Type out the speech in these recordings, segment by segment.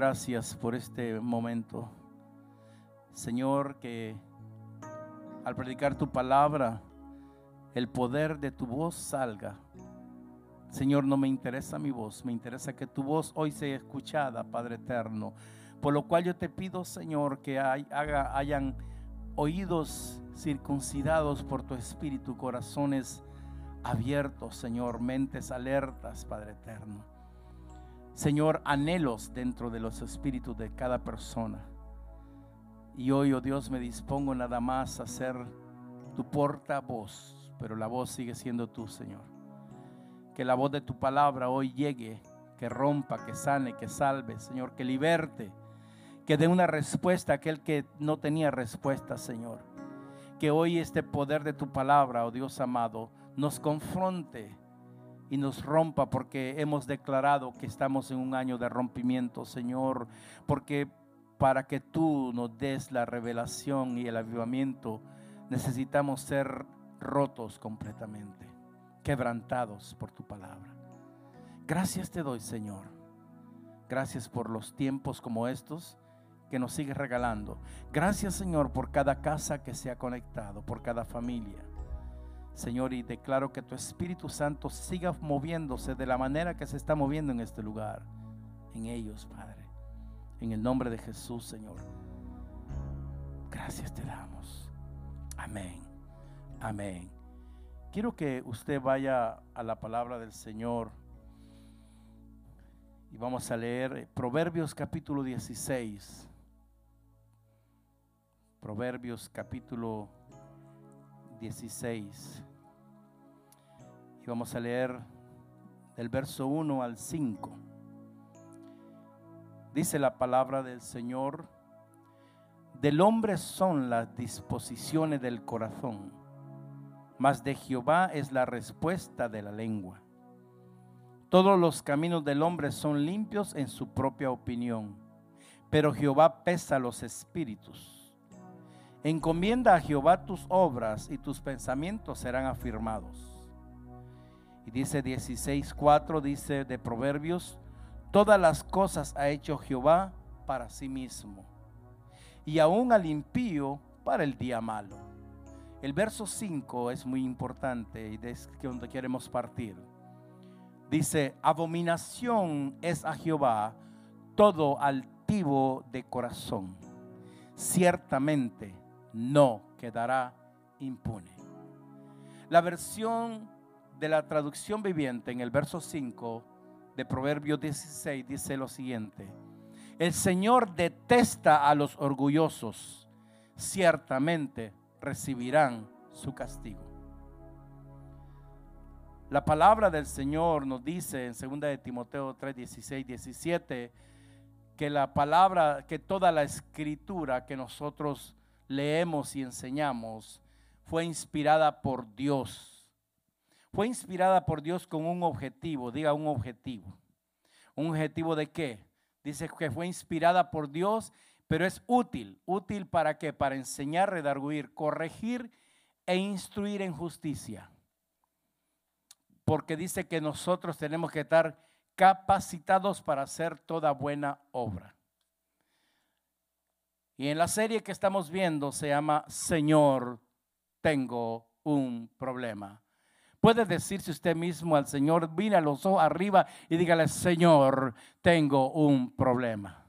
Gracias por este momento. Señor, que al predicar tu palabra, el poder de tu voz salga. Señor, no me interesa mi voz, me interesa que tu voz hoy sea escuchada, Padre eterno. Por lo cual yo te pido, Señor, que haga, hayan oídos circuncidados por tu espíritu, corazones abiertos, Señor, mentes alertas, Padre eterno. Señor, anhelos dentro de los espíritus de cada persona. Y hoy, oh Dios, me dispongo nada más a ser tu portavoz, pero la voz sigue siendo tú, Señor. Que la voz de tu palabra hoy llegue, que rompa, que sane, que salve, Señor, que liberte, que dé una respuesta a aquel que no tenía respuesta, Señor. Que hoy este poder de tu palabra, oh Dios amado, nos confronte y nos rompa porque hemos declarado que estamos en un año de rompimiento, Señor, porque para que tú nos des la revelación y el avivamiento, necesitamos ser rotos completamente, quebrantados por tu palabra. Gracias te doy, Señor. Gracias por los tiempos como estos que nos sigues regalando. Gracias, Señor, por cada casa que se ha conectado, por cada familia. Señor, y declaro que tu Espíritu Santo siga moviéndose de la manera que se está moviendo en este lugar, en ellos, Padre. En el nombre de Jesús, Señor. Gracias te damos. Amén. Amén. Quiero que usted vaya a la palabra del Señor y vamos a leer Proverbios capítulo 16. Proverbios capítulo 16. Y vamos a leer del verso 1 al 5. Dice la palabra del Señor, del hombre son las disposiciones del corazón, mas de Jehová es la respuesta de la lengua. Todos los caminos del hombre son limpios en su propia opinión, pero Jehová pesa los espíritus. Encomienda a Jehová tus obras y tus pensamientos serán afirmados. Y dice 16.4, dice de Proverbios, Todas las cosas ha hecho Jehová para sí mismo. Y aún al impío para el día malo. El verso 5 es muy importante y es donde queremos partir. Dice, abominación es a Jehová todo altivo de corazón. Ciertamente no quedará impune. La versión de la traducción viviente en el verso 5 de Proverbios 16 dice lo siguiente. El Señor detesta a los orgullosos, ciertamente recibirán su castigo. La palabra del Señor nos dice en 2 de Timoteo 3, 16, 17, que la palabra, que toda la escritura que nosotros leemos y enseñamos fue inspirada por Dios fue inspirada por Dios con un objetivo, diga un objetivo. ¿Un objetivo de qué? Dice que fue inspirada por Dios, pero es útil. ¿Útil para qué? Para enseñar, redarguir, corregir e instruir en justicia. Porque dice que nosotros tenemos que estar capacitados para hacer toda buena obra. Y en la serie que estamos viendo se llama Señor, tengo un problema. Puede decirse usted mismo al Señor, mira los ojos arriba y dígale, Señor, tengo un problema.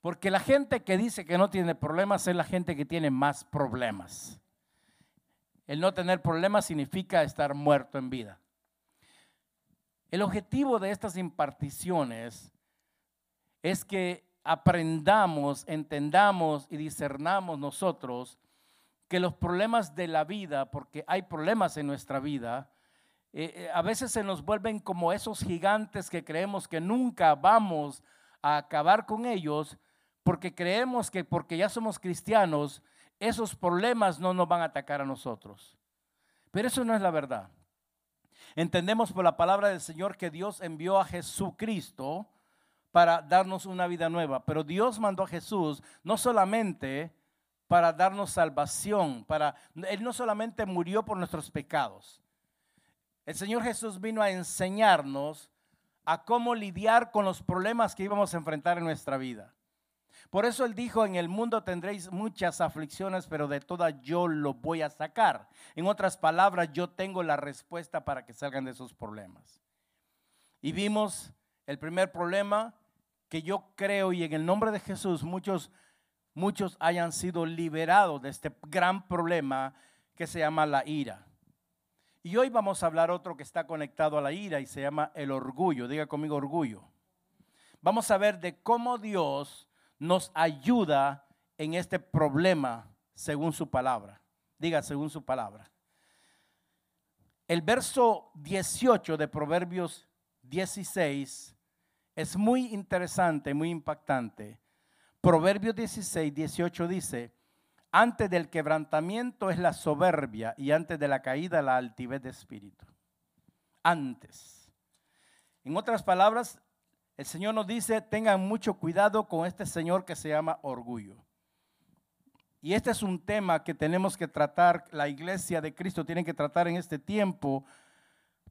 Porque la gente que dice que no tiene problemas es la gente que tiene más problemas. El no tener problemas significa estar muerto en vida. El objetivo de estas imparticiones es que aprendamos, entendamos y discernamos nosotros que los problemas de la vida, porque hay problemas en nuestra vida, eh, eh, a veces se nos vuelven como esos gigantes que creemos que nunca vamos a acabar con ellos, porque creemos que porque ya somos cristianos, esos problemas no nos van a atacar a nosotros. Pero eso no es la verdad. Entendemos por la palabra del Señor que Dios envió a Jesucristo para darnos una vida nueva, pero Dios mandó a Jesús no solamente para darnos salvación, para él no solamente murió por nuestros pecados. El Señor Jesús vino a enseñarnos a cómo lidiar con los problemas que íbamos a enfrentar en nuestra vida. Por eso él dijo, en el mundo tendréis muchas aflicciones, pero de todas yo lo voy a sacar. En otras palabras, yo tengo la respuesta para que salgan de esos problemas. Y vimos el primer problema que yo creo y en el nombre de Jesús muchos muchos hayan sido liberados de este gran problema que se llama la ira. Y hoy vamos a hablar otro que está conectado a la ira y se llama el orgullo. Diga conmigo orgullo. Vamos a ver de cómo Dios nos ayuda en este problema según su palabra. Diga según su palabra. El verso 18 de Proverbios 16 es muy interesante, muy impactante. Proverbios 16, 18 dice, antes del quebrantamiento es la soberbia y antes de la caída la altivez de espíritu. Antes. En otras palabras, el Señor nos dice, tengan mucho cuidado con este Señor que se llama orgullo. Y este es un tema que tenemos que tratar, la iglesia de Cristo tiene que tratar en este tiempo,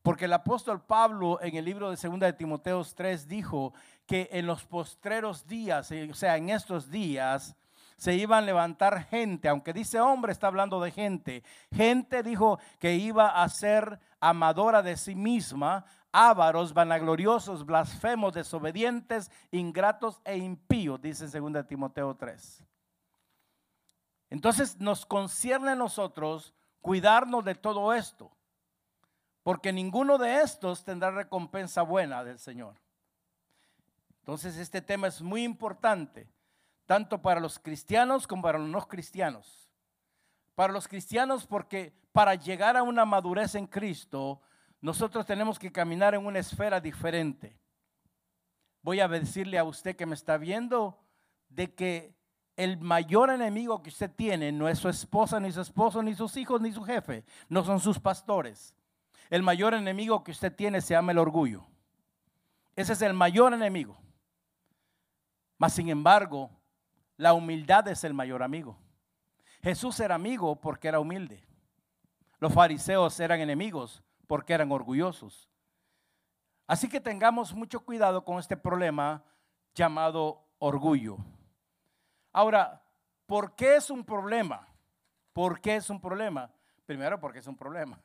porque el apóstol Pablo en el libro de 2 de Timoteos 3 dijo que en los postreros días, eh, o sea, en estos días, se iban a levantar gente, aunque dice hombre, está hablando de gente. Gente dijo que iba a ser amadora de sí misma, ávaros, vanagloriosos, blasfemos, desobedientes, ingratos e impíos, dice 2 Timoteo 3. Entonces nos concierne a nosotros cuidarnos de todo esto porque ninguno de estos tendrá recompensa buena del Señor. Entonces este tema es muy importante, tanto para los cristianos como para los no cristianos. Para los cristianos porque para llegar a una madurez en Cristo, nosotros tenemos que caminar en una esfera diferente. Voy a decirle a usted que me está viendo de que el mayor enemigo que usted tiene no es su esposa, ni su esposo, ni sus hijos, ni su jefe, no son sus pastores. El mayor enemigo que usted tiene se llama el orgullo. Ese es el mayor enemigo. Mas sin embargo, la humildad es el mayor amigo. Jesús era amigo porque era humilde. Los fariseos eran enemigos porque eran orgullosos. Así que tengamos mucho cuidado con este problema llamado orgullo. Ahora, ¿por qué es un problema? ¿Por qué es un problema? Primero porque es un problema.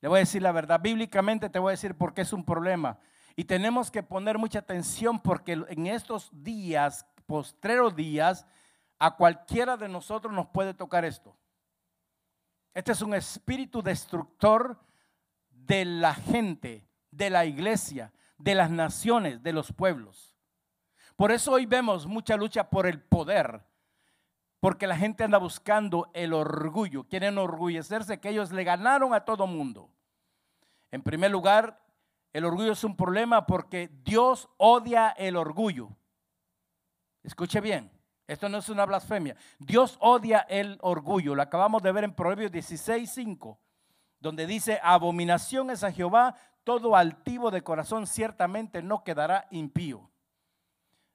Le voy a decir la verdad, bíblicamente te voy a decir por qué es un problema. Y tenemos que poner mucha atención porque en estos días, postreros días, a cualquiera de nosotros nos puede tocar esto. Este es un espíritu destructor de la gente, de la iglesia, de las naciones, de los pueblos. Por eso hoy vemos mucha lucha por el poder, porque la gente anda buscando el orgullo, quieren orgullecerse que ellos le ganaron a todo mundo. En primer lugar, el orgullo es un problema porque Dios odia el orgullo. Escuche bien, esto no es una blasfemia. Dios odia el orgullo. Lo acabamos de ver en Proverbios 16, 5, donde dice, abominación es a Jehová, todo altivo de corazón ciertamente no quedará impío.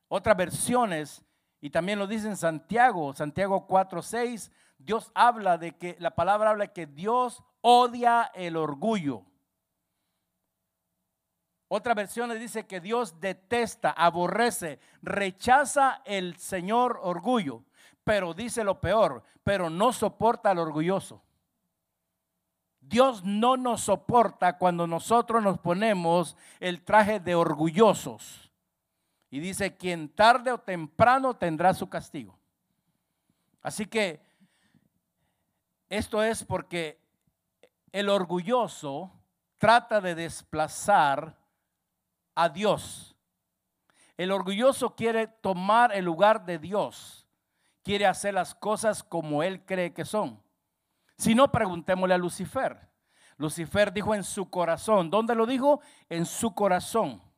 Otras versiones y también lo dice en Santiago, Santiago 4:6, Dios habla de que la palabra habla que Dios odia el orgullo. Otra versión dice que Dios detesta, aborrece, rechaza el Señor orgullo, pero dice lo peor, pero no soporta al orgulloso. Dios no nos soporta cuando nosotros nos ponemos el traje de orgullosos. Y dice, quien tarde o temprano tendrá su castigo. Así que esto es porque el orgulloso trata de desplazar a Dios. El orgulloso quiere tomar el lugar de Dios. quiere hacer las cosas como él cree que son. Si no, preguntémosle a Lucifer. Lucifer dijo en su corazón. ¿Dónde lo dijo? En su corazón.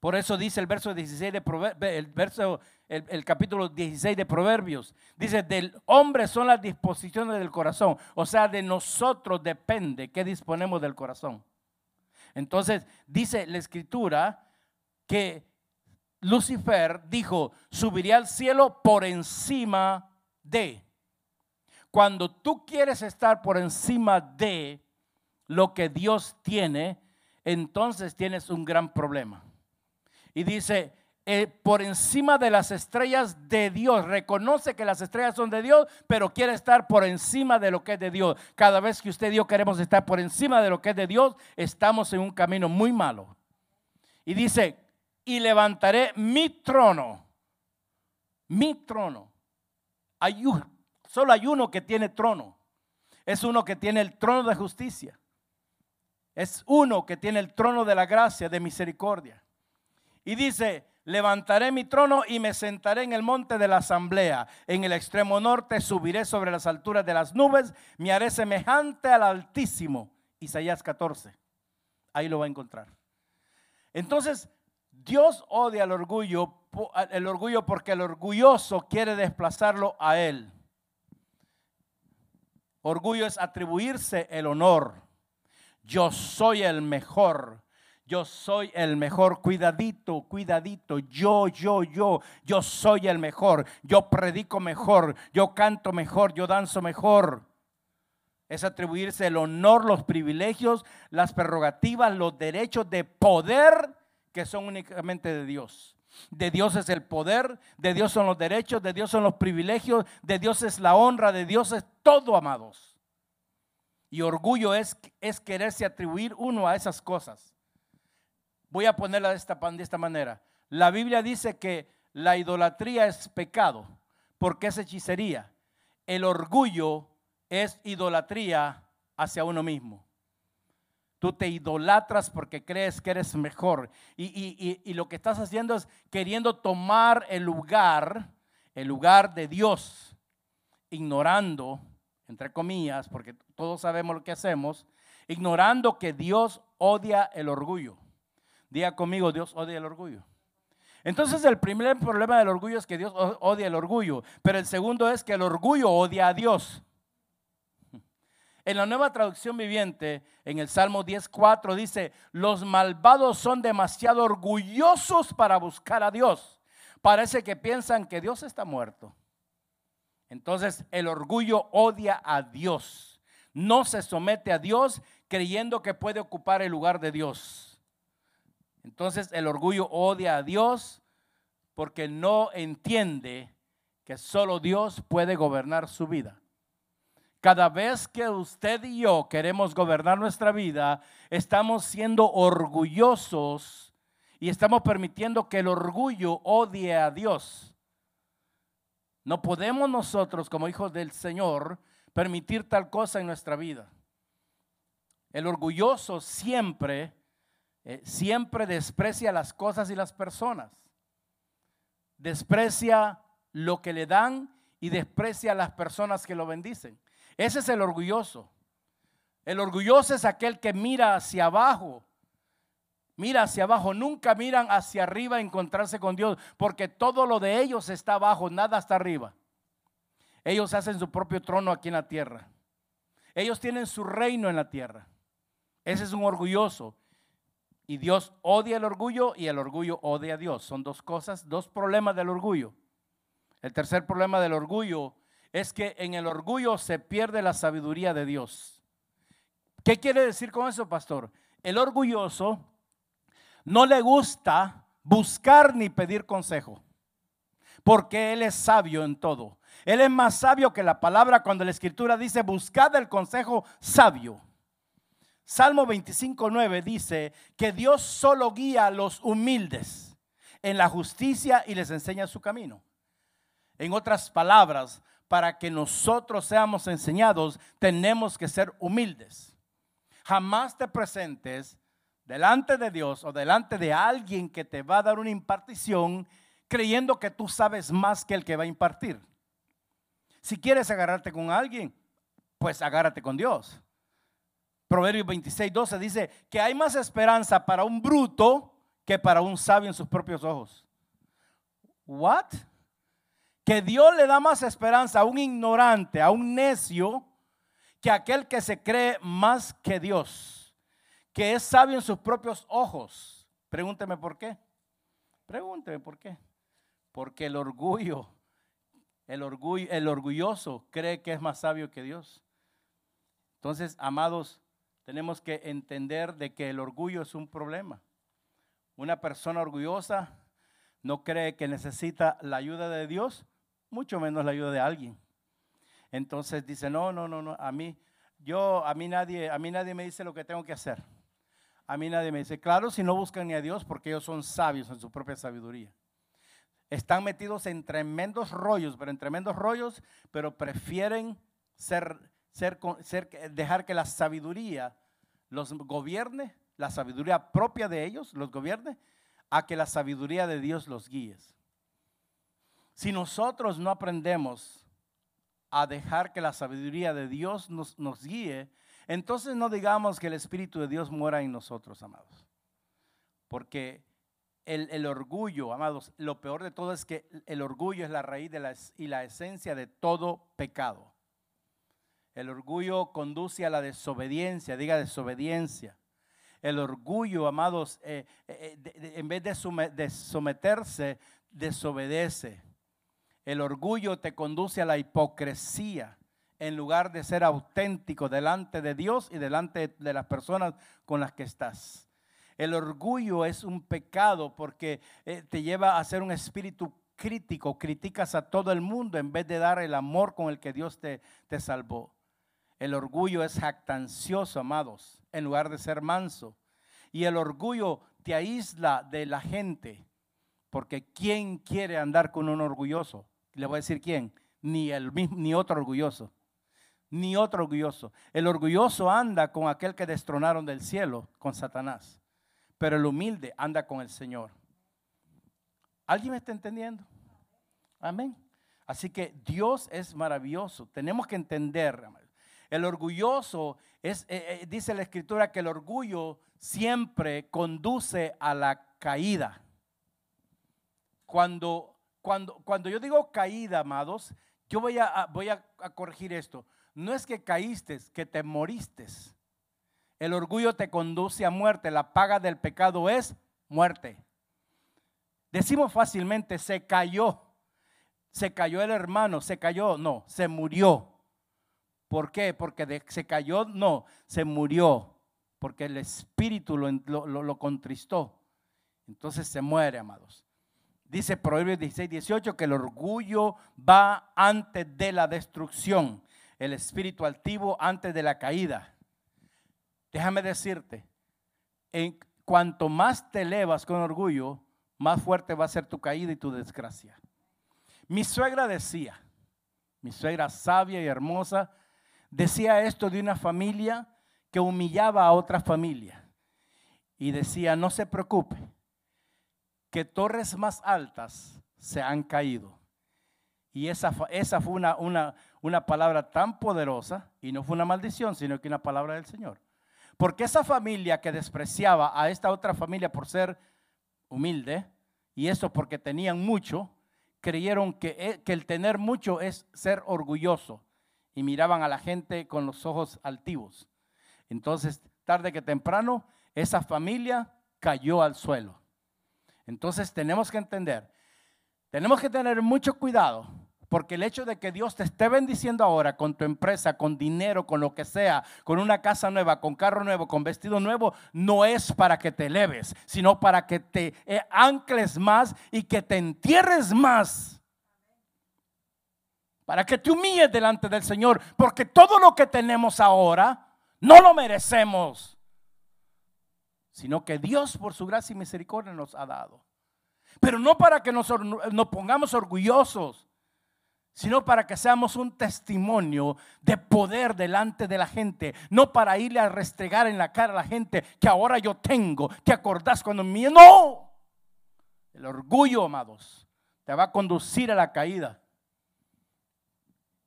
Por eso dice el verso 16 de el verso el, capítulo 16 de Proverbios. Dice, del hombre son las disposiciones del corazón. O sea, de nosotros depende qué disponemos del corazón. Entonces, dice la escritura que Lucifer dijo, subiría al cielo por encima de. Cuando tú quieres estar por encima de lo que Dios tiene, entonces tienes un gran problema. Y dice, eh, por encima de las estrellas de Dios. Reconoce que las estrellas son de Dios, pero quiere estar por encima de lo que es de Dios. Cada vez que usted y yo queremos estar por encima de lo que es de Dios, estamos en un camino muy malo. Y dice, y levantaré mi trono. Mi trono. Hay solo hay uno que tiene trono. Es uno que tiene el trono de justicia. Es uno que tiene el trono de la gracia, de misericordia. Y dice, levantaré mi trono y me sentaré en el monte de la asamblea. En el extremo norte subiré sobre las alturas de las nubes, me haré semejante al Altísimo. Isaías 14. Ahí lo va a encontrar. Entonces, Dios odia el orgullo, el orgullo porque el orgulloso quiere desplazarlo a él. Orgullo es atribuirse el honor. Yo soy el mejor. Yo soy el mejor. Cuidadito, cuidadito. Yo, yo, yo. Yo soy el mejor. Yo predico mejor. Yo canto mejor. Yo danzo mejor. Es atribuirse el honor, los privilegios, las prerrogativas, los derechos de poder que son únicamente de Dios. De Dios es el poder, de Dios son los derechos, de Dios son los privilegios, de Dios es la honra, de Dios es todo, amados. Y orgullo es, es quererse atribuir uno a esas cosas. Voy a ponerla de esta, de esta manera. La Biblia dice que la idolatría es pecado porque es hechicería. El orgullo es idolatría hacia uno mismo. Tú te idolatras porque crees que eres mejor. Y, lo que estás haciendo es queriendo tomar el lugar, el lugar de Dios, ignorando, entre comillas, porque todos sabemos lo que hacemos, ignorando que Dios odia el orgullo. Diga conmigo, Dios odia el orgullo. Entonces el primer problema del orgullo es que Dios odia el orgullo, pero el segundo es que el orgullo odia a Dios. En la nueva traducción viviente, en el Salmo 10.4 dice, los malvados son demasiado orgullosos para buscar a Dios. Parece que piensan que Dios está muerto. Entonces el orgullo odia a Dios. No se somete a Dios creyendo que puede ocupar el lugar de Dios. Entonces el orgullo odia a Dios porque no entiende que solo Dios puede gobernar su vida. Cada vez que usted y yo queremos gobernar nuestra vida, estamos siendo orgullosos y estamos permitiendo que el orgullo odie a Dios. No podemos nosotros, como hijos del Señor, permitir tal cosa en nuestra vida. El orgulloso siempre, eh, siempre desprecia las cosas y las personas. Desprecia lo que le dan y desprecia a las personas que lo bendicen. Ese es el orgulloso. El orgulloso es aquel que mira hacia abajo. Mira hacia abajo, nunca miran hacia arriba a encontrarse con Dios, porque todo lo de ellos está abajo, nada está arriba. Ellos hacen su propio trono aquí en la tierra. Ellos tienen su reino en la tierra. Ese es un orgulloso. Y Dios odia el orgullo y el orgullo odia a Dios. Son dos cosas, dos problemas del orgullo. El tercer problema del orgullo es que en el orgullo se pierde la sabiduría de Dios. ¿Qué quiere decir con eso, pastor? El orgulloso no le gusta buscar ni pedir consejo, porque él es sabio en todo. Él es más sabio que la palabra cuando la escritura dice, buscad el consejo sabio. Salmo 25.9 dice que Dios solo guía a los humildes en la justicia y les enseña su camino. En otras palabras, para que nosotros seamos enseñados, tenemos que ser humildes. Jamás te presentes delante de Dios o delante de alguien que te va a dar una impartición creyendo que tú sabes más que el que va a impartir. Si quieres agarrarte con alguien, pues agárrate con Dios. Proverbios 26, 12 dice que hay más esperanza para un bruto que para un sabio en sus propios ojos. ¿What? Que Dios le da más esperanza a un ignorante, a un necio, que aquel que se cree más que Dios, que es sabio en sus propios ojos. Pregúnteme por qué. Pregúnteme por qué. Porque el orgullo, el orgullo, el orgulloso cree que es más sabio que Dios. Entonces, amados, tenemos que entender de que el orgullo es un problema. Una persona orgullosa no cree que necesita la ayuda de Dios, mucho menos la ayuda de alguien. Entonces dice, no, no, no, no, a mí, yo, a mí nadie, a mí nadie me dice lo que tengo que hacer. A mí nadie me dice, claro, si no buscan ni a Dios, porque ellos son sabios en su propia sabiduría. Están metidos en tremendos rollos, pero en tremendos rollos, pero prefieren ser ser, dejar que la sabiduría los gobierne, la sabiduría propia de ellos los gobierne, a que la sabiduría de Dios los guíe. Si nosotros no aprendemos a dejar que la sabiduría de Dios nos, nos guíe, entonces no digamos que el Espíritu de Dios muera en nosotros, amados. Porque el, orgullo, amados, lo peor de todo es que el orgullo es la raíz de la, y la esencia de todo pecado. El orgullo conduce a la desobediencia, diga desobediencia. El orgullo, amados, eh, eh, eh, en vez de, someterse, desobedece. El orgullo te conduce a la hipocresía en lugar de ser auténtico delante de Dios y delante de las personas con las que estás. El orgullo es un pecado porque te lleva a ser un espíritu crítico, criticas a todo el mundo en vez de dar el amor con el que Dios te, te salvó. El orgullo es jactancioso, amados, en lugar de ser manso. Y el orgullo te aísla de la gente, porque ¿quién quiere andar con un orgulloso? Le voy a decir quién, ni, el, ni otro orgulloso, ni otro orgulloso. El orgulloso anda con aquel que destronaron del cielo, con Satanás, pero el humilde anda con el Señor. ¿Alguien me está entendiendo? Amén. Así que Dios es maravilloso. Tenemos que entender, el orgulloso es, eh, eh, dice la escritura que el orgullo siempre conduce a la caída. Cuando, cuando, cuando yo digo caída, amados, yo voy a, voy a, corregir esto. No es que caíste, que te moriste. El orgullo te conduce a muerte. La paga del pecado es muerte. Decimos fácilmente, se cayó. Se cayó el hermano, se cayó. No, se murió. ¿Por qué? Porque se cayó, no, se murió, porque el espíritu lo, lo, contristó. Entonces se muere, amados. Dice Proverbios 16, 18 que el orgullo va antes de la destrucción, el espíritu altivo antes de la caída. Déjame decirte, en cuanto más te elevas con orgullo, más fuerte va a ser tu caída y tu desgracia. Mi suegra decía, mi suegra sabia y hermosa, decía esto de una familia que humillaba a otra familia. Y decía, no se preocupe, que torres más altas se han caído. Y esa, esa fue una, una, una palabra tan poderosa, y no fue una maldición, sino que una palabra del Señor. Porque esa familia que despreciaba a esta otra familia por ser humilde, y eso porque tenían mucho, creyeron que, eh, que el tener mucho es ser orgulloso y miraban a la gente con los ojos altivos. Entonces, tarde que temprano, esa familia cayó al suelo. Entonces, tenemos que entender, tenemos que tener mucho cuidado, porque el hecho de que Dios te esté bendiciendo ahora con tu empresa, con dinero, con lo que sea, con una casa nueva, con carro nuevo, con vestido nuevo, no es para que te eleves, sino para que te eh, ancles más y que te entierres más para que te humilles delante del Señor, porque todo lo que tenemos ahora no lo merecemos, sino que Dios por su gracia y misericordia nos ha dado. Pero no para que nos, nos pongamos orgullosos, sino para que seamos un testimonio de poder delante de la gente, no para irle a restregar en la cara a la gente que ahora yo tengo, ¿te acordás cuando me... No, el orgullo, amados, te va a conducir a la caída.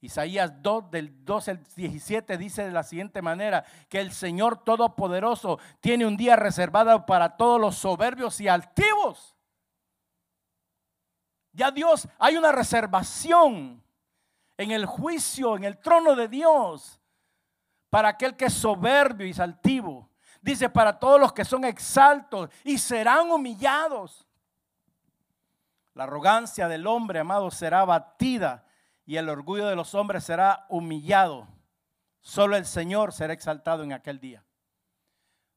Isaías 2 del 12 al 17 dice de la siguiente manera, que el Señor Todopoderoso tiene un día reservado para todos los soberbios y altivos. Ya Dios, hay una reservación en el juicio, en el trono de Dios, para aquel que es soberbio y altivo. Dice, para todos los que son exaltos y serán humillados. La arrogancia del hombre, amado, será batida y el orgullo de los hombres será humillado. Solo el Señor será exaltado en aquel día.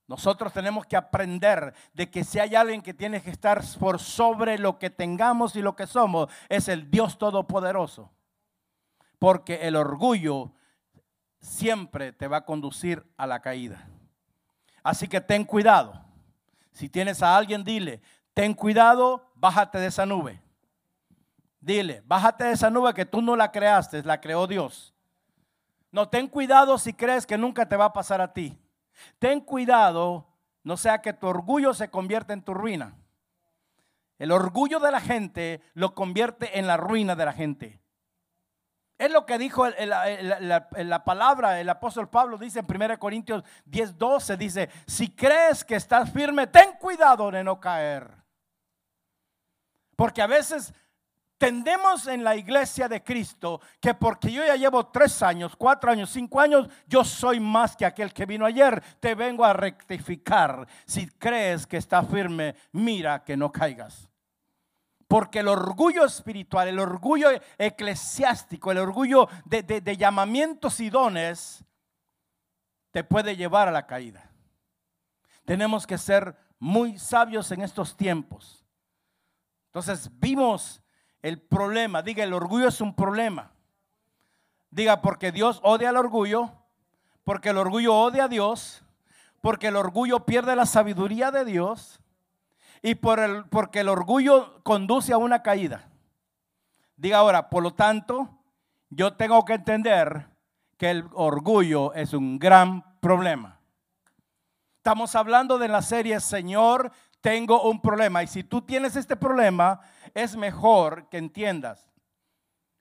Nosotros tenemos que aprender de que si hay alguien que tiene que estar por sobre lo que tengamos y lo que somos, es el Dios Todopoderoso. Porque el orgullo siempre te va a conducir a la caída. Así que ten cuidado. Si tienes a alguien, dile, ten cuidado, bájate de esa nube. Dile, bájate de esa nube que tú no la creaste, la creó Dios. No, ten cuidado si crees que nunca te va a pasar a ti. Ten cuidado, no sea que tu orgullo se convierta en tu ruina. El orgullo de la gente lo convierte en la ruina de la gente. Es lo que dijo en la, palabra, el apóstol Pablo dice en 1 Corintios 10, 12, dice, si crees que estás firme, ten cuidado de no caer. Porque a veces tendemos en la iglesia de Cristo que porque yo ya llevo tres años, cuatro años, cinco años, yo soy más que aquel que vino ayer. Te vengo a rectificar. Si crees que está firme, mira que no caigas. Porque el orgullo espiritual, el orgullo eclesiástico, el orgullo de, llamamientos y dones, te puede llevar a la caída. Tenemos que ser muy sabios en estos tiempos. Entonces vimos el problema. Diga, el orgullo es un problema. Diga, porque Dios odia el orgullo, porque el orgullo odia a Dios, porque el orgullo pierde la sabiduría de Dios y por el, porque el orgullo conduce a una caída. Diga ahora, por lo tanto, yo tengo que entender que el orgullo es un gran problema. Estamos hablando de la serie Señor, tengo un problema. Y si tú tienes este problema, es mejor que entiendas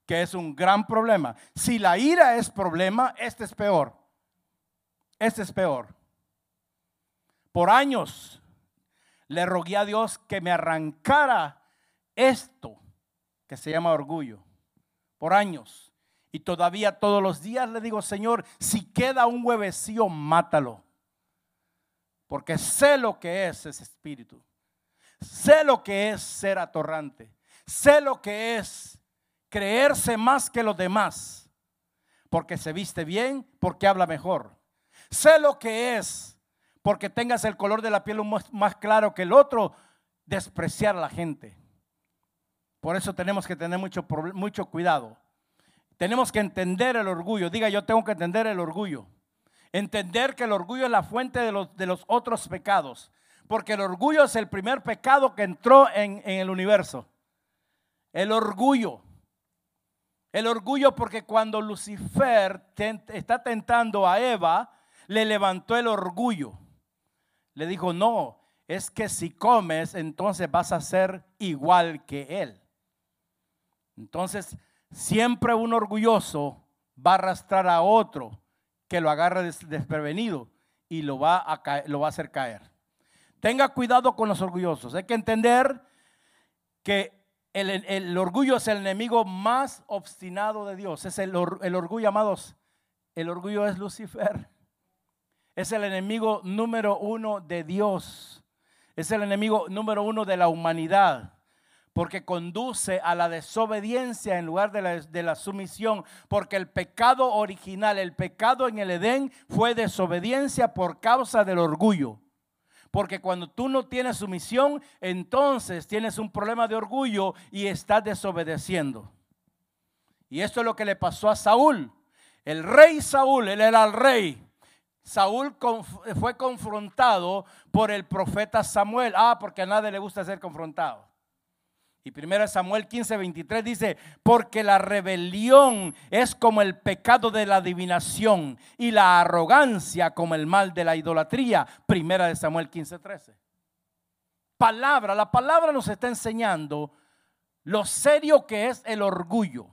que es un gran problema. Si la ira es problema, este es peor. Este es peor. Por años le rogué a Dios que me arrancara esto que se llama orgullo por años. Y todavía todos los días le digo, Señor, si queda un huevecillo, mátalo. Porque sé lo que es ese espíritu. Sé lo que es ser atorrante. Sé lo que es creerse más que los demás. Porque se viste bien, porque habla mejor. Sé lo que es porque tengas el color de la piel más, claro que el otro, despreciar a la gente. Por eso tenemos que tener mucho, mucho cuidado. Tenemos que entender el orgullo. Diga, yo tengo que entender el orgullo. Entender que el orgullo es la fuente de los, de los otros pecados. Porque el orgullo es el primer pecado que entró en, en el universo. El orgullo. El orgullo porque cuando Lucifer está tentando a Eva, le levantó el orgullo le dijo, no, es que si comes, entonces vas a ser igual que él. Entonces, siempre un orgulloso va a arrastrar a otro que lo agarre desprevenido y lo va a, lo va a hacer caer. Tenga cuidado con los orgullosos. Hay que entender que el, orgullo es el enemigo más obstinado de Dios. Es el, orgullo, amados. El orgullo es Lucifer. Es el enemigo número uno de Dios. Es el enemigo número uno de la humanidad. Porque conduce a la desobediencia en lugar de la, sumisión. Porque el pecado original, el pecado en el Edén fue desobediencia por causa del orgullo. Porque cuando tú no tienes sumisión, entonces tienes un problema de orgullo y estás desobedeciendo. Y esto es lo que le pasó a Saúl. El rey Saúl, él era el rey. Saúl fue confrontado por el profeta Samuel. Ah, porque a nadie le gusta ser confrontado. Y primero Samuel 15, 23 dice, porque la rebelión es como el pecado de la adivinación y la arrogancia como el mal de la idolatría. Primera de Samuel 15, 13. Palabra, la palabra nos está enseñando lo serio que es el orgullo.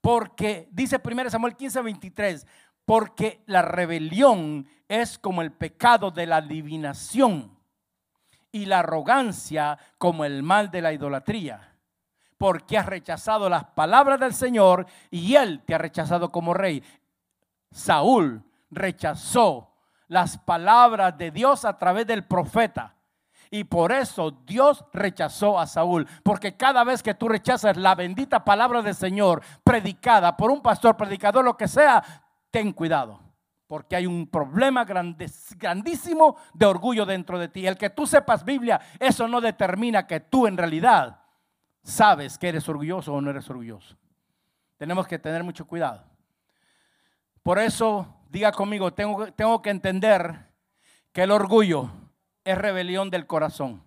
Porque, dice 1 Samuel 15, 23, porque la rebelión es como el pecado de la adivinación y la arrogancia como el mal de la idolatría. Porque has rechazado las palabras del Señor y Él te ha rechazado como rey. Saúl rechazó las palabras de Dios a través del profeta. Y por eso Dios rechazó a Saúl. Porque cada vez que tú rechazas la bendita palabra del Señor predicada por un pastor, predicador, lo que sea, ten cuidado. Porque hay un problema grandísimo de orgullo dentro de ti. El que tú sepas Biblia, eso no determina que tú en realidad sabes que eres orgulloso o no eres orgulloso. Tenemos que tener mucho cuidado. Por eso, diga conmigo, tengo, tengo que entender que el orgullo es rebelión del corazón.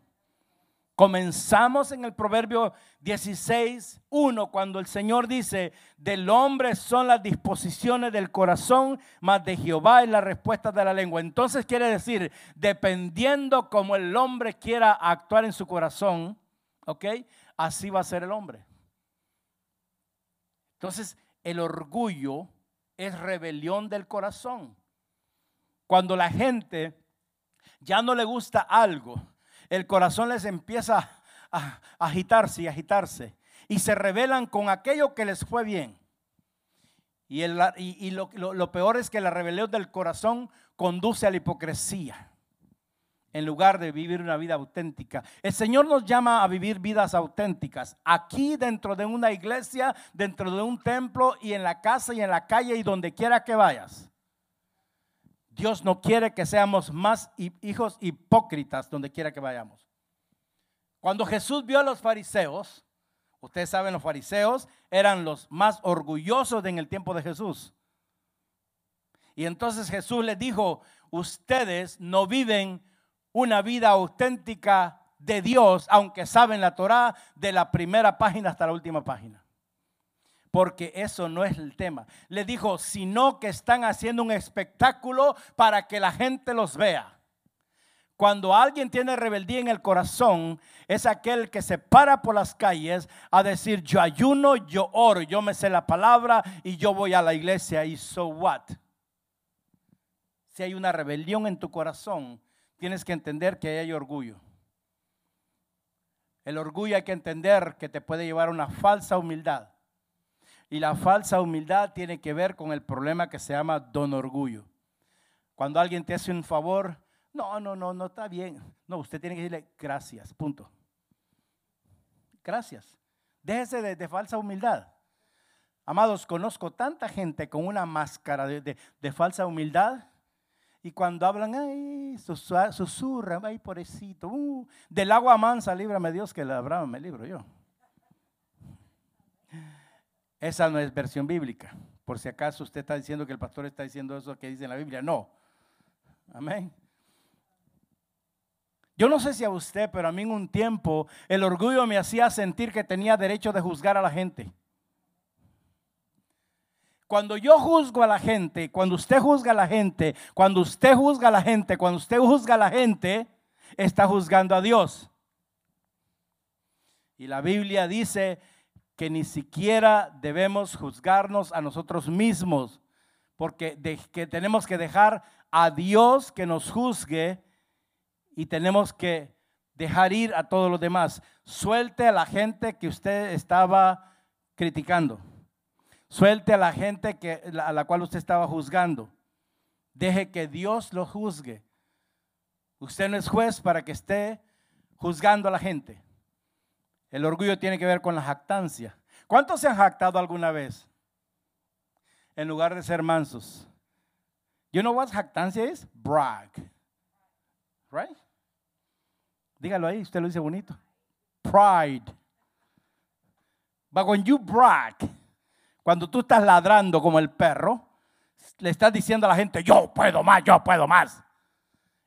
Comenzamos en el Proverbio 16, 1, cuando el Señor dice, del hombre son las disposiciones del corazón, más de Jehová es la respuesta de la lengua. Entonces quiere decir, dependiendo como el hombre quiera actuar en su corazón, ¿ok? Así va a ser el hombre. Entonces, el orgullo es rebelión del corazón. Cuando la gente ya no le gusta algo, el corazón les empieza a agitarse y agitarse. Y se rebelan con aquello que les fue bien. Y, y, lo, lo peor es que la rebelión del corazón conduce a la hipocresía en lugar de vivir una vida auténtica. El Señor nos llama a vivir vidas auténticas, aquí dentro de una iglesia, dentro de un templo y en la casa y en la calle y donde quiera que vayas. Dios no quiere que seamos más hijos hipócritas donde quiera que vayamos. Cuando Jesús vio a los fariseos, ustedes saben, los fariseos eran los más orgullosos en el tiempo de Jesús. Y entonces Jesús les dijo, ustedes no viven una vida auténtica de Dios, aunque saben la Torah de la primera página hasta la última página porque eso no es el tema. Le dijo, sino que están haciendo un espectáculo para que la gente los vea. Cuando alguien tiene rebeldía en el corazón, es aquel que se para por las calles a decir, yo ayuno, yo oro, yo me sé la palabra y yo voy a la iglesia y so what. Si hay una rebelión en tu corazón, tienes que entender que hay orgullo. El orgullo hay que entender que te puede llevar a una falsa humildad. Y la falsa humildad tiene que ver con el problema que se llama don orgullo. Cuando alguien te hace un favor, no, no, no, no está bien. No, usted tiene que decirle gracias, punto. Gracias. Déjese de, falsa humildad. Amados, conozco tanta gente con una máscara de, falsa humildad y cuando hablan, ay, susurran, ay, pobrecito, uh, del agua mansa, líbrame Dios que la brava me libro yo. Esa no es versión bíblica. Por si acaso usted está diciendo que el pastor está diciendo eso que dice en la Biblia. No. Amén. Yo no sé si a usted, pero a mí en un tiempo el orgullo me hacía sentir que tenía derecho de juzgar a la gente. Cuando yo juzgo a la gente, cuando usted juzga a la gente, cuando usted juzga a la gente, cuando usted juzga a la gente, está juzgando a Dios. Y la Biblia dice que ni siquiera debemos juzgarnos a nosotros mismos, porque que tenemos que dejar a Dios que nos juzgue y tenemos que dejar ir a todos los demás. Suelte a la gente que usted estaba criticando. Suelte a la gente que, a la cual usted estaba juzgando. Deje que Dios lo juzgue. Usted no es juez para que esté juzgando a la gente. El orgullo tiene que ver con la jactancia. ¿Cuántos se han jactado alguna vez? En lugar de ser mansos. You know what jactancia is? Brag. Right? Dígalo ahí, usted lo dice bonito. Pride. But when you brag, cuando tú estás ladrando como el perro, le estás diciendo a la gente, yo puedo más, yo puedo más.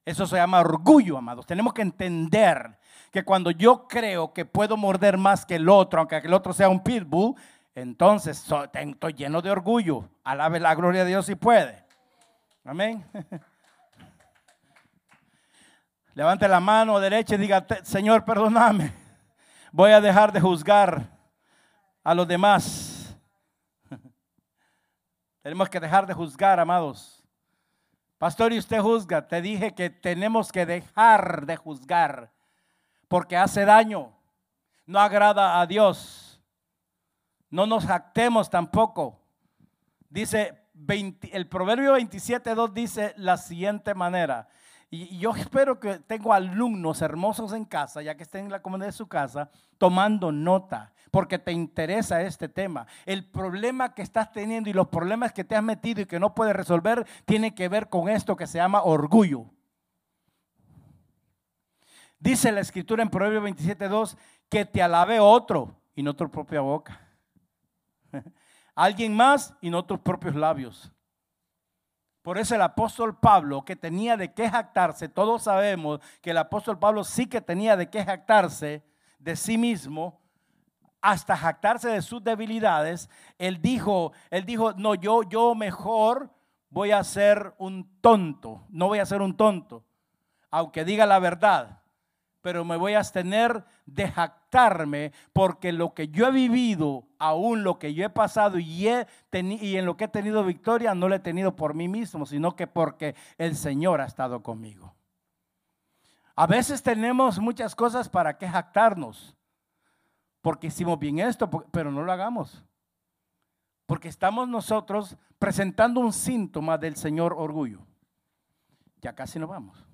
Eso se llama orgullo, amados. Tenemos que entender que cuando yo creo que puedo morder más que el otro, aunque el otro sea un pitbull, entonces estoy lleno de orgullo. Alabe la gloria de Dios si puede. Amén. Levante la mano derecha y diga, Señor, perdóname. Voy a dejar de juzgar a los demás. Tenemos que dejar de juzgar, amados. Pastor, y usted juzga. Te dije que tenemos que dejar de juzgar porque hace daño. No agrada a Dios. No nos jactemos tampoco. Dice el proverbio 27.2 dice la siguiente manera. Y yo espero que tengo alumnos hermosos en casa, ya que estén en la comunidad de su casa, tomando nota, porque te interesa este tema. El problema que estás teniendo y los problemas que te has metido y que no puedes resolver, tiene que ver con esto que se llama orgullo. Dice la escritura en Proverbio 27.2 que te alabe otro y no tu propia boca. Alguien más y no tus propios labios. Por eso el apóstol Pablo, que tenía de qué jactarse, todos sabemos que el apóstol Pablo sí que tenía de qué jactarse de sí mismo, hasta jactarse de sus debilidades, él dijo, él dijo, no, yo, yo mejor voy a ser un tonto, no voy a ser un tonto, aunque diga la verdad pero me voy a abstener de jactarme porque lo que yo he vivido, aún lo que yo he pasado y, he y en lo que he tenido victoria, no lo he tenido por mí mismo, sino que porque el Señor ha estado conmigo. A veces tenemos muchas cosas para que jactarnos, porque hicimos bien esto, pero no lo hagamos. Porque estamos nosotros presentando un síntoma del Señor orgullo. Ya casi nos vamos.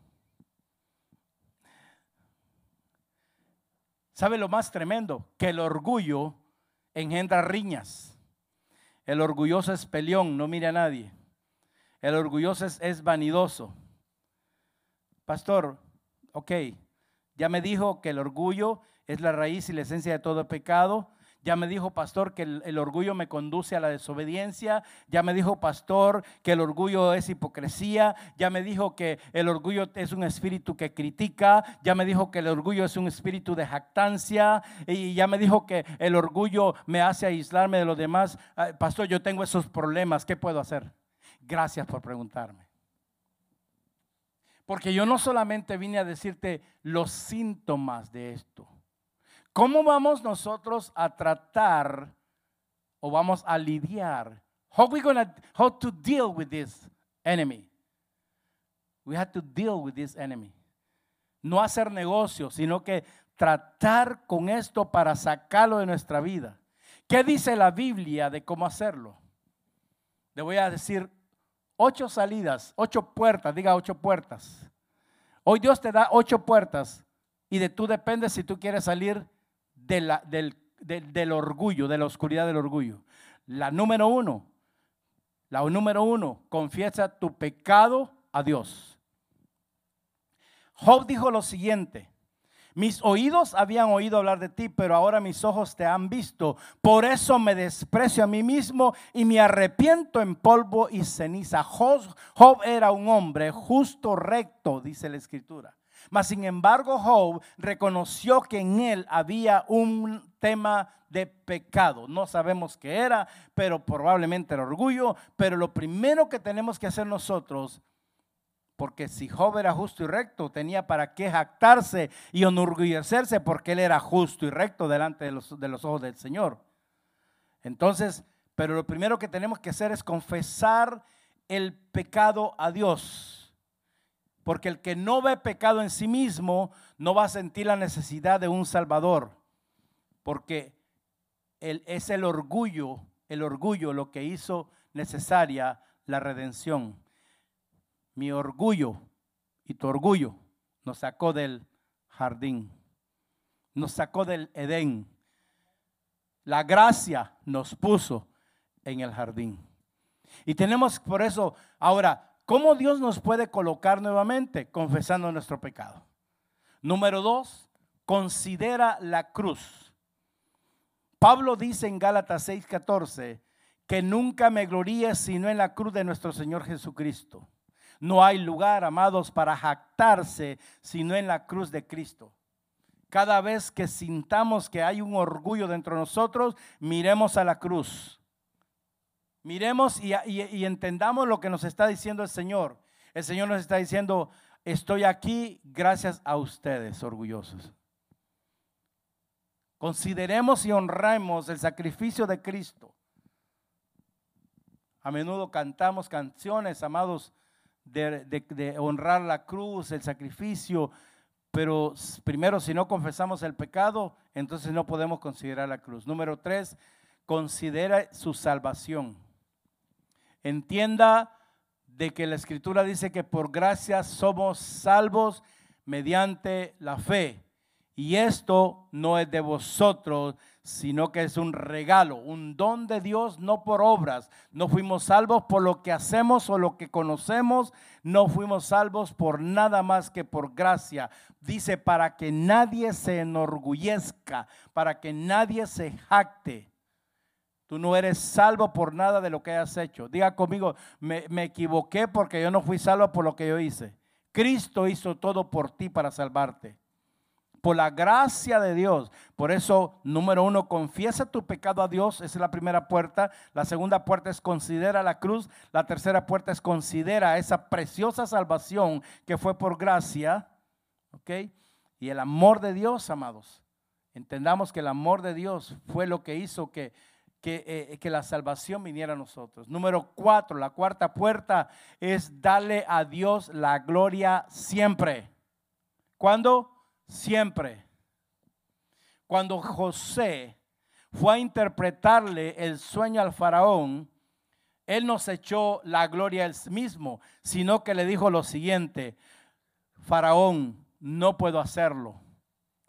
¿Sabe lo más tremendo? Que el orgullo engendra riñas. El orgulloso es peleón, no mira a nadie. El orgulloso es, es vanidoso. Pastor, ok, ya me dijo que el orgullo es la raíz y la esencia de todo pecado. Ya me dijo pastor que el, orgullo me conduce a la desobediencia. Ya me dijo pastor que el orgullo es hipocresía. Ya me dijo que el orgullo es un espíritu que critica. Ya me dijo que el orgullo es un espíritu de jactancia. Y ya me dijo que el orgullo me hace aislarme de los demás. Pastor, yo tengo esos problemas. ¿Qué puedo hacer? Gracias por preguntarme. Porque yo no solamente vine a decirte los síntomas de esto. ¿Cómo vamos nosotros a tratar o vamos a lidiar? How we gonna how to deal with this enemy? We have to deal with this enemy. No hacer negocio, sino que tratar con esto para sacarlo de nuestra vida. ¿Qué dice la Biblia de cómo hacerlo? Le voy a decir ocho salidas, ocho puertas, diga ocho puertas. Hoy Dios te da ocho puertas y de tú depende si tú quieres salir del, orgullo, de la oscuridad del orgullo. La número uno, la número uno, confiesa tu pecado a Dios. Job dijo lo siguiente, mis oídos habían oído hablar de ti, pero ahora mis ojos te han visto. Por eso me desprecio a mí mismo y me arrepiento en polvo y ceniza. Job era un hombre justo, recto, dice la escritura. Mas sin embargo, Job reconoció que en él había un tema de pecado. No sabemos qué era, pero probablemente era orgullo. Pero lo primero que tenemos que hacer nosotros, porque si Job era justo y recto, tenía para qué jactarse y enorgullecerse porque él era justo y recto delante de los, de los ojos del Señor. Entonces, pero lo primero que tenemos que hacer es confesar el pecado a Dios porque el que no ve pecado en sí mismo no va a sentir la necesidad de un Salvador. Porque es el orgullo, el orgullo lo que hizo necesaria la redención. Mi orgullo y tu orgullo nos sacó del jardín, nos sacó del Edén. La gracia nos puso en el jardín. Y tenemos por eso ahora ¿Cómo Dios nos puede colocar nuevamente? Confesando nuestro pecado. Número dos, considera la cruz. Pablo dice en Gálatas 6:14 que nunca me gloríe sino en la cruz de nuestro Señor Jesucristo. No hay lugar, amados, para jactarse sino en la cruz de Cristo. Cada vez que sintamos que hay un orgullo dentro de nosotros, miremos a la cruz. Miremos y, entendamos lo que nos está diciendo el Señor. El Señor nos está diciendo, estoy aquí gracias a ustedes, orgullosos. Consideremos y honremos el sacrificio de Cristo. A menudo cantamos canciones, amados, de, honrar la cruz, el sacrificio, pero primero si no confesamos el pecado, entonces no podemos considerar la cruz. Número tres, considera su salvación. Entienda de que la escritura dice que por gracia somos salvos mediante la fe. Y esto no es de vosotros, sino que es un regalo, un don de Dios, no por obras. No fuimos salvos por lo que hacemos o lo que conocemos, no fuimos salvos por nada más que por gracia. Dice, para que nadie se enorgullezca, para que nadie se jacte. Tú no eres salvo por nada de lo que hayas hecho. Diga conmigo, me, me equivoqué porque yo no fui salvo por lo que yo hice. Cristo hizo todo por ti para salvarte por la gracia de Dios. Por eso, número uno, confiesa tu pecado a Dios, esa es la primera puerta. La segunda puerta es considera la cruz. La tercera puerta es considera esa preciosa salvación que fue por gracia. ¿Ok? Y el amor de Dios, amados. Entendamos que el amor de Dios fue lo que hizo que, que, eh, que la salvación viniera a nosotros. Número cuatro, la cuarta puerta es darle a Dios la gloria siempre. ¿Cuándo? siempre. Cuando José fue a interpretarle el sueño al faraón, él no se echó la gloria él mismo, sino que le dijo lo siguiente, faraón, no puedo hacerlo.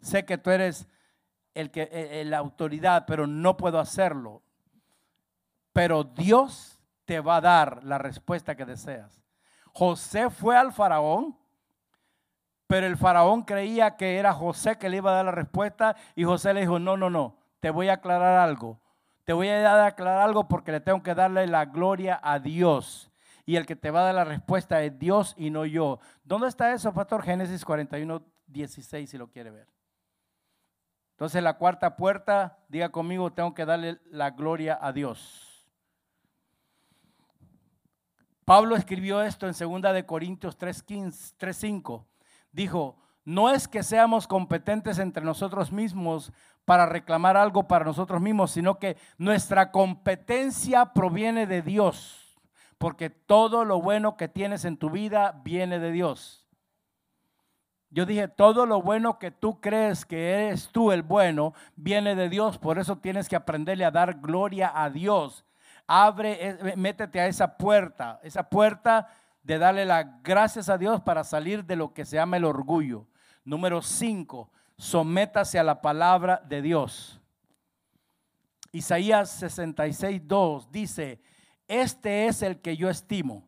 Sé que tú eres el que, e, e, la autoridad, pero no puedo hacerlo. Pero Dios te va a dar la respuesta que deseas. José fue al faraón pero el faraón creía que era José que le iba a dar la respuesta y José le dijo, no, no, no, te voy a aclarar algo. Te voy a dar a aclarar algo porque le tengo que darle la gloria a Dios. Y el que te va a dar la respuesta es Dios y no yo. ¿Dónde está eso, pastor? Génesis 41, 16, si lo quiere ver. Entonces la cuarta puerta, diga conmigo, tengo que darle la gloria a Dios. Pablo escribió esto en 2 de Corintios 3:5 dijo, no es que seamos competentes entre nosotros mismos para reclamar algo para nosotros mismos, sino que nuestra competencia proviene de Dios, porque todo lo bueno que tienes en tu vida viene de Dios. Yo dije, todo lo bueno que tú crees que eres tú el bueno, viene de Dios, por eso tienes que aprenderle a dar gloria a Dios. Abre, eh, métete a esa puerta, esa puerta de darle las gracias a Dios para salir de lo que se llama el orgullo. Número cinco, sométase a la palabra de Dios. Isaías 66, 2 dice, este es el que yo estimo,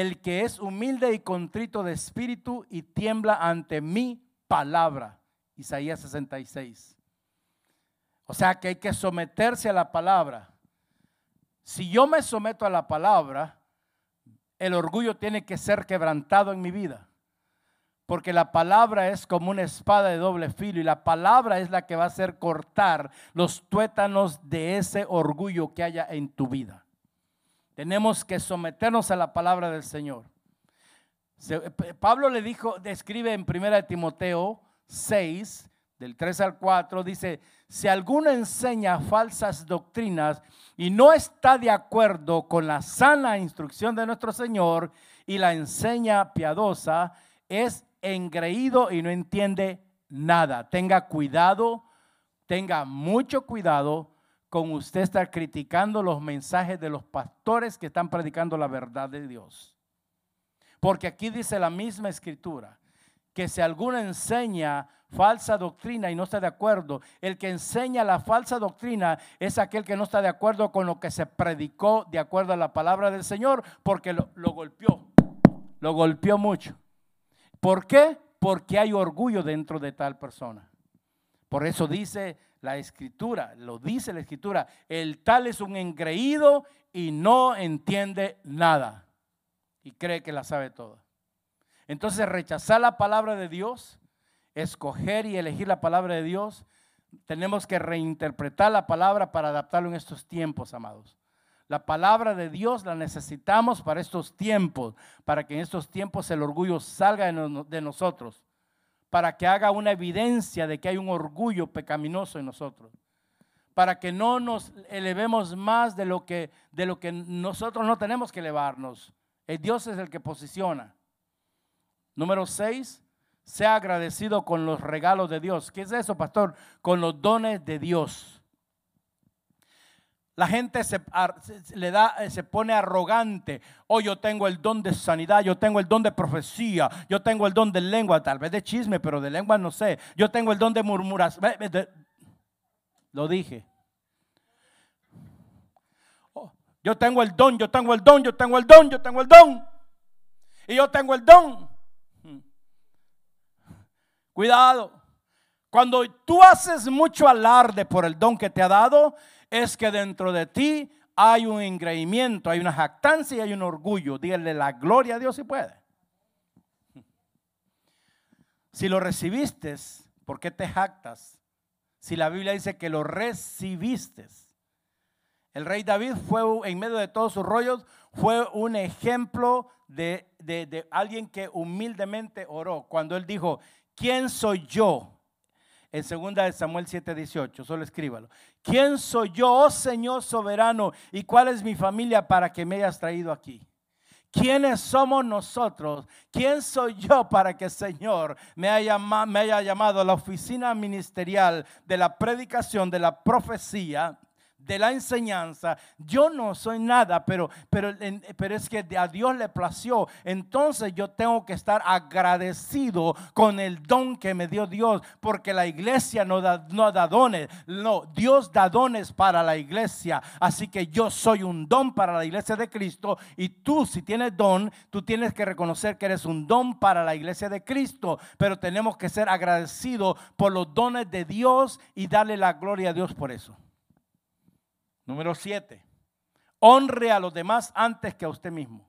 el que es humilde y contrito de espíritu y tiembla ante mi palabra. Isaías 66. O sea que hay que someterse a la palabra. Si yo me someto a la palabra, el orgullo tiene que ser quebrantado en mi vida. Porque la palabra es como una espada de doble filo y la palabra es la que va a hacer cortar los tuétanos de ese orgullo que haya en tu vida. Tenemos que someternos a la palabra del Señor. Pablo le dijo, describe en 1 Timoteo 6, del 3 al 4, dice, si alguno enseña falsas doctrinas y no está de acuerdo con la sana instrucción de nuestro Señor y la enseña piadosa, es engreído y no entiende nada. Tenga cuidado, tenga mucho cuidado con usted estar criticando los mensajes de los pastores que están predicando la verdad de Dios. Porque aquí dice la misma escritura, que si alguno enseña falsa doctrina y no está de acuerdo. El que enseña la falsa doctrina es aquel que no está de acuerdo con lo que se predicó de acuerdo a la palabra del Señor, porque lo, golpeó, lo golpeó mucho. ¿Por qué? Porque hay orgullo dentro de tal persona. Por eso dice la escritura, lo dice la escritura, el tal es un engreído y no entiende nada y cree que la sabe toda. Entonces rechazar la palabra de Dios escoger y elegir la palabra de Dios, tenemos que reinterpretar la palabra para adaptarlo en estos tiempos, amados. La palabra de Dios la necesitamos para estos tiempos, para que en estos tiempos el orgullo salga de nosotros, para que haga una evidencia de que hay un orgullo pecaminoso en nosotros, para que no nos elevemos más de lo que, de lo que nosotros no tenemos que elevarnos. El Dios es el que posiciona. Número seis, sea agradecido con los regalos de Dios. ¿Qué es eso, pastor? Con los dones de Dios. La gente se, le da, eh, se pone arrogante. Oh, yo tengo el don de sanidad, yo tengo el don de profecía, yo tengo el don de lengua, tal vez de chisme, pero de lengua no sé. Yo tengo el don de murmuración. Lo dije. Oh, yo tengo el don, yo tengo el don, yo tengo el don, yo tengo el don. Y yo tengo el don. Hmm. Cuidado. Cuando tú haces mucho alarde por el don que te ha dado, es que dentro de ti hay un engreimiento, hay una jactancia y hay un orgullo. Dígale la gloria a Dios si puede. Si lo recibiste, ¿por qué te jactas? si la Biblia dice que lo recibiste. El rey David fue en medio de todos sus rollos, fue un ejemplo de, alguien que humildemente oró. Cuando él dijo, ¿quién soy yo? En 2 de Samuel 7:18, solo escríbalo. ¿Quién soy yo, oh Señor soberano? ¿Y cuál es mi familia para que me hayas traído aquí? ¿Quiénes somos nosotros? ¿Quién soy yo para que el Señor me haya, me haya llamado a la oficina ministerial de la predicación, de la profecía? De la enseñanza, yo no soy nada, pero, pero, pero es que a Dios le plació. Entonces yo tengo que estar agradecido con el don que me dio Dios, porque la iglesia no da, no da dones, no, Dios da dones para la iglesia. Así que yo soy un don para la iglesia de Cristo y tú si tienes don, tú tienes que reconocer que eres un don para la iglesia de Cristo, pero tenemos que ser agradecidos por los dones de Dios y darle la gloria a Dios por eso. Número siete, honre a los demás antes que a usted mismo.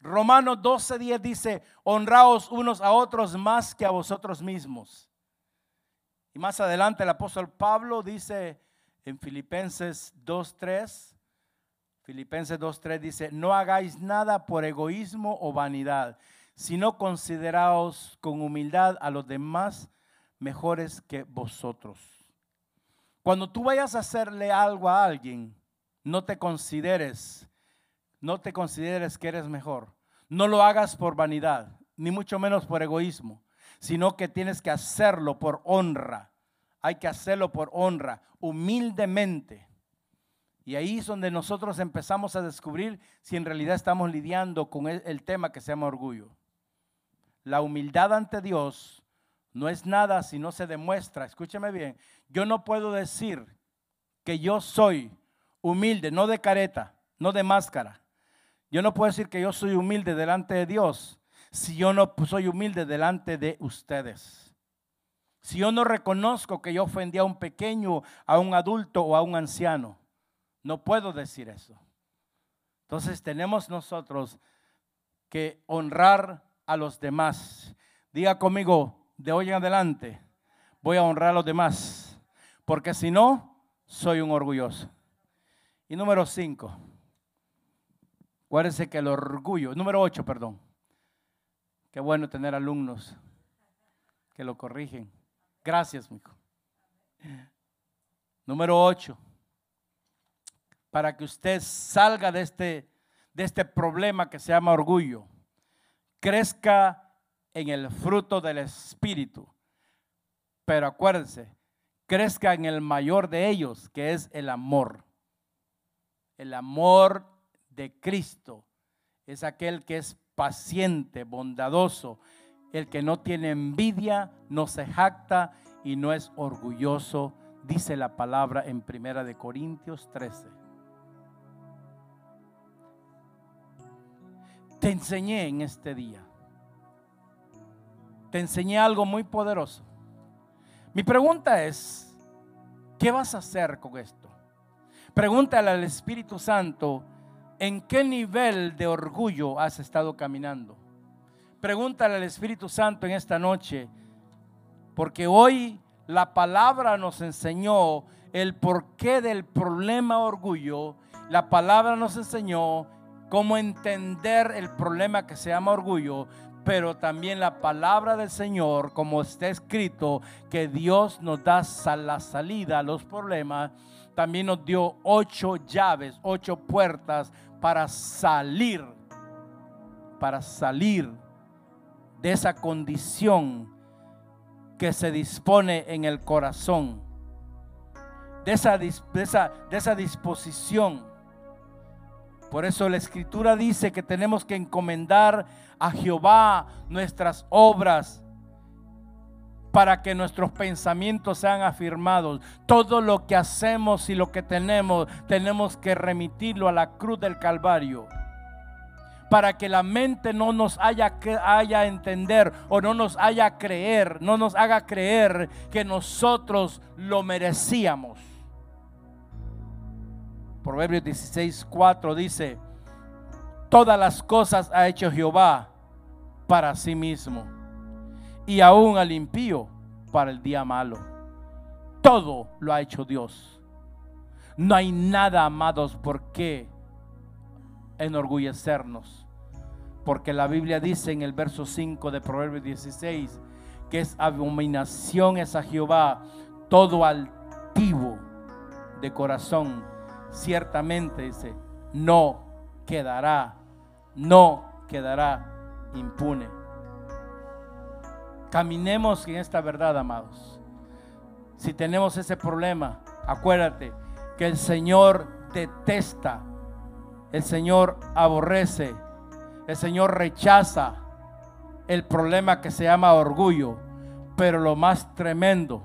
Romanos 12:10 dice, honraos unos a otros más que a vosotros mismos. Y más adelante el apóstol Pablo dice en Filipenses 2:3, Filipenses 2:3 dice, no hagáis nada por egoísmo o vanidad, sino consideraos con humildad a los demás mejores que vosotros. Cuando tú vayas a hacerle algo a alguien, no te consideres, no te consideres que eres mejor. No lo hagas por vanidad, ni mucho menos por egoísmo, sino que tienes que hacerlo por honra. Hay que hacerlo por honra, humildemente. Y ahí es donde nosotros empezamos a descubrir si en realidad estamos lidiando con el, tema que se llama orgullo. La humildad ante Dios no es nada si no se demuestra. Escúcheme bien. Yo no puedo decir que yo soy humilde, no de careta, no de máscara. Yo no puedo decir que yo soy humilde delante de Dios si yo no soy humilde delante de ustedes. Si yo no reconozco que yo ofendí a un pequeño, a un adulto o a un anciano. No puedo decir eso. Entonces tenemos nosotros que honrar a los demás. Diga conmigo, de hoy en adelante voy a honrar a los demás, porque si no, soy un orgulloso. Y número cinco, acuérdense que el orgullo, número ocho, perdón, qué bueno tener alumnos que lo corrigen. Gracias, mijo. Número ocho, para que usted salga de este, de este problema que se llama orgullo, crezca en el fruto del Espíritu. Pero acuérdense, crezca en el mayor de ellos, que es el amor. El amor de Cristo es aquel que es paciente, bondadoso, el que no tiene envidia, no se jacta y no es orgulloso, dice la palabra en Primera de Corintios 13. Te enseñé en este día te enseñé algo muy poderoso. Mi pregunta es, ¿qué vas a hacer con esto? Pregúntale al Espíritu Santo, ¿en qué nivel de orgullo has estado caminando? Pregúntale al Espíritu Santo en esta noche, porque hoy la palabra nos enseñó el porqué del problema orgullo. La palabra nos enseñó cómo entender el problema que se llama orgullo, pero también la palabra del Señor, como está escrito, que Dios nos da la salida a los problemas, también nos dio ocho llaves, ocho puertas para salir, para salir de esa condición que se dispone en el corazón, de esa, de esa, de esa disposición. Por eso la escritura dice que tenemos que encomendar a Jehová nuestras obras para que nuestros pensamientos sean afirmados. Todo lo que hacemos y lo que tenemos, tenemos que remitirlo a la cruz del Calvario. Para que la mente no nos haya, haya entender o no nos haya creer, no nos haga creer que nosotros lo merecíamos. Proverbios 16, 4 dice, todas las cosas ha hecho Jehová para sí mismo y aún al impío para el día malo. Todo lo ha hecho Dios. No hay nada, amados, por qué enorgullecernos. Porque la Biblia dice en el verso 5 de Proverbios 16 que es abominación es a Jehová todo altivo de corazón. Ciertamente dice, no quedará, no quedará impune. Caminemos en esta verdad, amados. Si tenemos ese problema, acuérdate que el Señor detesta, el Señor aborrece, el Señor rechaza el problema que se llama orgullo. Pero lo más tremendo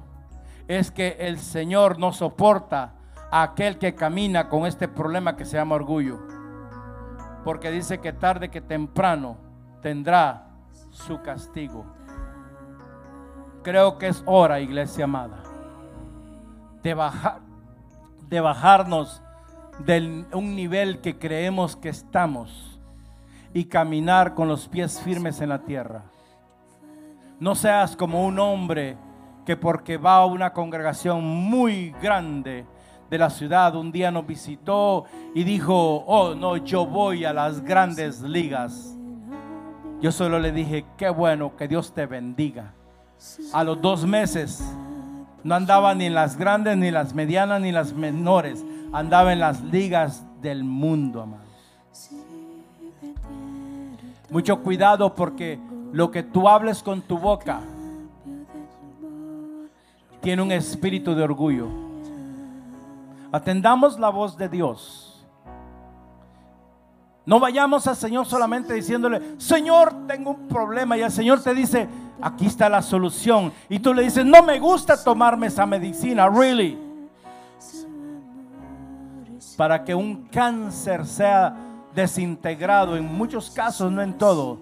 es que el Señor no soporta a aquel que camina con este problema que se llama orgullo. Porque dice que tarde que temprano tendrá su castigo. Creo que es hora, iglesia amada, de bajar, de bajarnos de un nivel que creemos que estamos y caminar con los pies firmes en la tierra. No seas como un hombre que porque va a una congregación muy grande de la ciudad un día nos visitó y dijo, oh no, yo voy a las grandes ligas. Yo solo le dije, qué bueno, que Dios te bendiga. A los dos meses no andaba ni en las grandes, ni las medianas, ni las menores. Andaba en las ligas del mundo, amados. Mucho cuidado porque lo que tú hables con tu boca tiene un espíritu de orgullo. Atendamos la voz de Dios. No vayamos al Señor solamente diciéndole, Señor, tengo un problema. Y el Señor te dice, aquí está la solución. Y tú le dices, no me gusta tomarme esa medicina, really. Para que un cáncer sea desintegrado, en muchos casos, no en todo,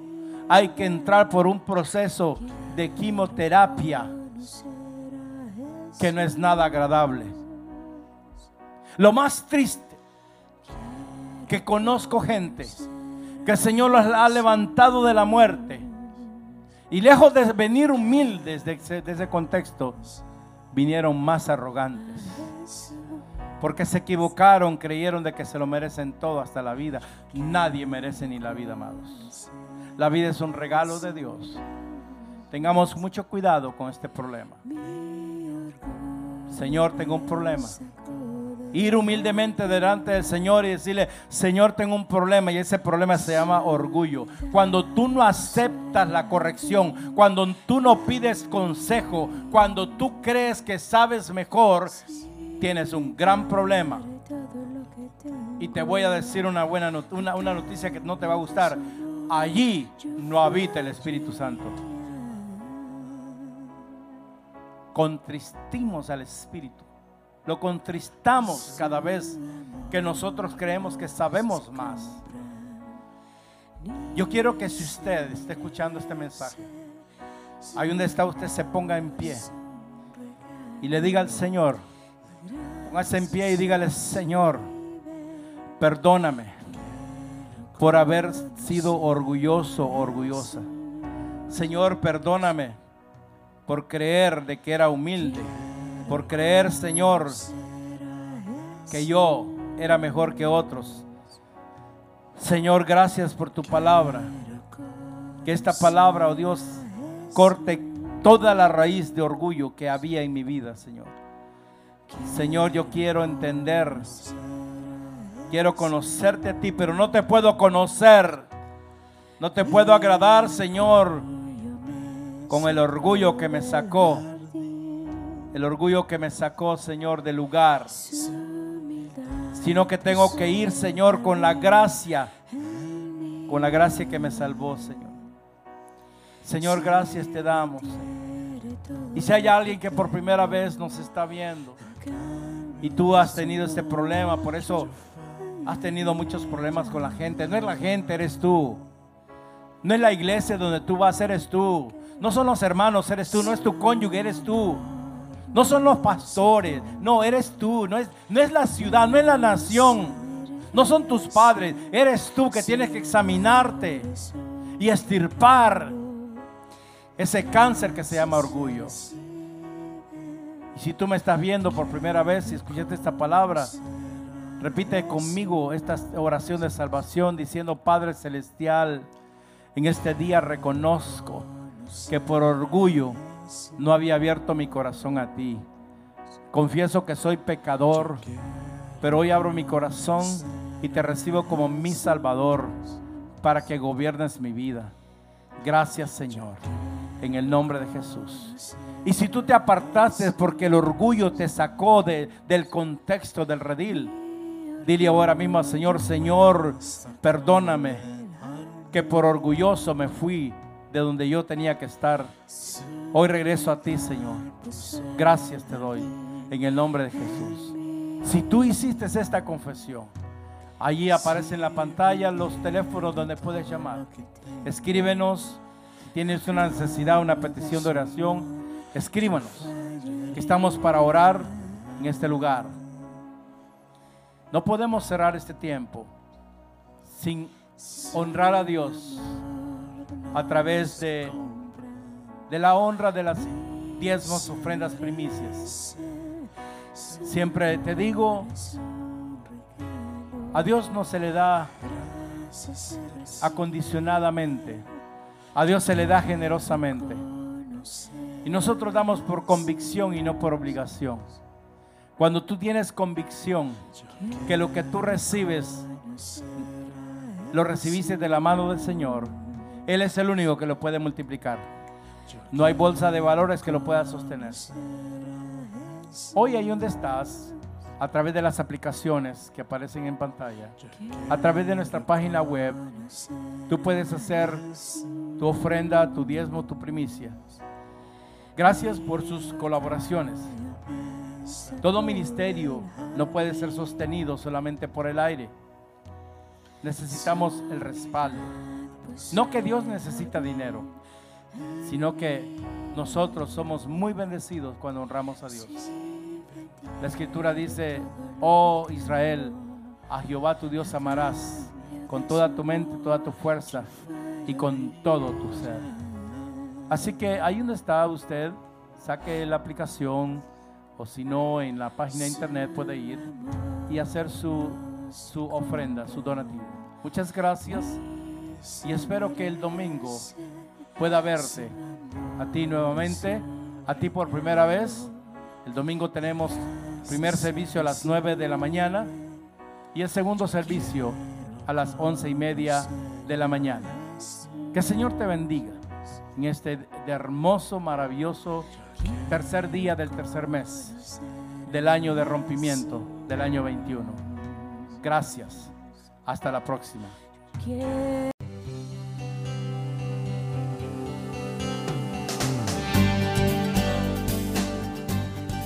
hay que entrar por un proceso de quimioterapia que no es nada agradable. Lo más triste que conozco gente que el Señor los ha levantado de la muerte. Y lejos de venir humildes de ese, contexto, vinieron más arrogantes. Porque se equivocaron, creyeron de que se lo merecen todo hasta la vida. Nadie merece ni la vida, amados. La vida es un regalo de Dios. Tengamos mucho cuidado con este problema. Señor, tengo un problema ir humildemente delante del Señor y decirle, Señor, tengo un problema y ese problema se llama orgullo. Cuando tú no aceptas la corrección, cuando tú no pides consejo, cuando tú crees que sabes mejor, tienes un gran problema. Y te voy a decir una buena una, una noticia que no te va a gustar. Allí no habita el Espíritu Santo. Contristimos al Espíritu. Lo contristamos cada vez que nosotros creemos que sabemos más. Yo quiero que si usted está escuchando este mensaje, ahí donde está usted se ponga en pie y le diga al Señor, póngase en pie y dígale, Señor, perdóname por haber sido orgulloso, orgullosa. Señor, perdóname por creer de que era humilde por creer, Señor, que yo era mejor que otros. Señor, gracias por tu palabra. Que esta palabra, oh Dios, corte toda la raíz de orgullo que había en mi vida, Señor. Señor, yo quiero entender, quiero conocerte a ti, pero no te puedo conocer, no te puedo agradar, Señor, con el orgullo que me sacó, el orgullo que me sacó, Señor, del lugar, sino que tengo que ir, Señor, con la gracia, con la gracia que me salvó, Señor. Señor, gracias te damos. Y si hay alguien que por primera vez nos está viendo y tú has tenido este problema, por eso has tenido muchos problemas con la gente. No es la gente, eres tú. No es la iglesia donde tú vas, eres tú. No son los hermanos, eres tú. No es tu cónyuge, eres tú. No son los pastores, no, eres tú. No es, no es la ciudad, no es la nación. No son tus padres, eres tú que tienes que examinarte y estirpar ese cáncer que se llama orgullo. Y si tú me estás viendo por primera vez y escuchaste esta palabra, repite conmigo esta oración de salvación diciendo, Padre Celestial, en este día reconozco que por orgullo no había abierto mi corazón a ti. Confieso que soy pecador, pero hoy abro mi corazón y te recibo como mi Salvador para que gobiernes mi vida. Gracias Señor en el nombre de Jesús. Y si tú te apartaste porque el orgullo te sacó de, del contexto del redil, dile ahora mismo al Señor, Señor, perdóname que por orgulloso me fui de donde yo tenía que estar. Hoy regreso a ti, Señor. Gracias te doy en el nombre de Jesús. Si tú hiciste esta confesión, allí aparece en la pantalla los teléfonos donde puedes llamar. Escríbenos tienes una necesidad, una petición de oración, escríbanos. Estamos para orar en este lugar. No podemos cerrar este tiempo sin honrar a Dios a través de, de la honra de las diezmos, ofrendas, primicias. Siempre te digo, a Dios no se le da acondicionadamente. A Dios se le da generosamente. Y nosotros damos por convicción y no por obligación. Cuando tú tienes convicción que lo que tú recibes, lo recibiste de la mano del Señor, Él es el único que lo puede multiplicar. No hay bolsa de valores que lo pueda sostener. Hoy ahí donde estás, a través de las aplicaciones que aparecen en pantalla, a través de nuestra página web, tú puedes hacer tu ofrenda, tu diezmo, tu primicia. Gracias por sus colaboraciones. Todo ministerio no puede ser sostenido solamente por el aire. Necesitamos el respaldo. No que Dios necesita dinero, sino que nosotros somos muy bendecidos cuando honramos a Dios. La escritura dice, oh Israel, a Jehová tu Dios amarás con toda tu mente, toda tu fuerza y con todo tu ser. Así que ahí donde está usted, saque la aplicación o si no en la página de internet puede ir y hacer su, su ofrenda, su donativo. Muchas gracias y espero que el domingo pueda verte a ti nuevamente, a ti por primera vez. El domingo tenemos primer servicio a las 9 de la mañana y el segundo servicio a las once y media de la mañana. Que el Señor te bendiga en este hermoso, maravilloso tercer día del tercer mes del año de rompimiento del año 21. Gracias. Hasta la próxima.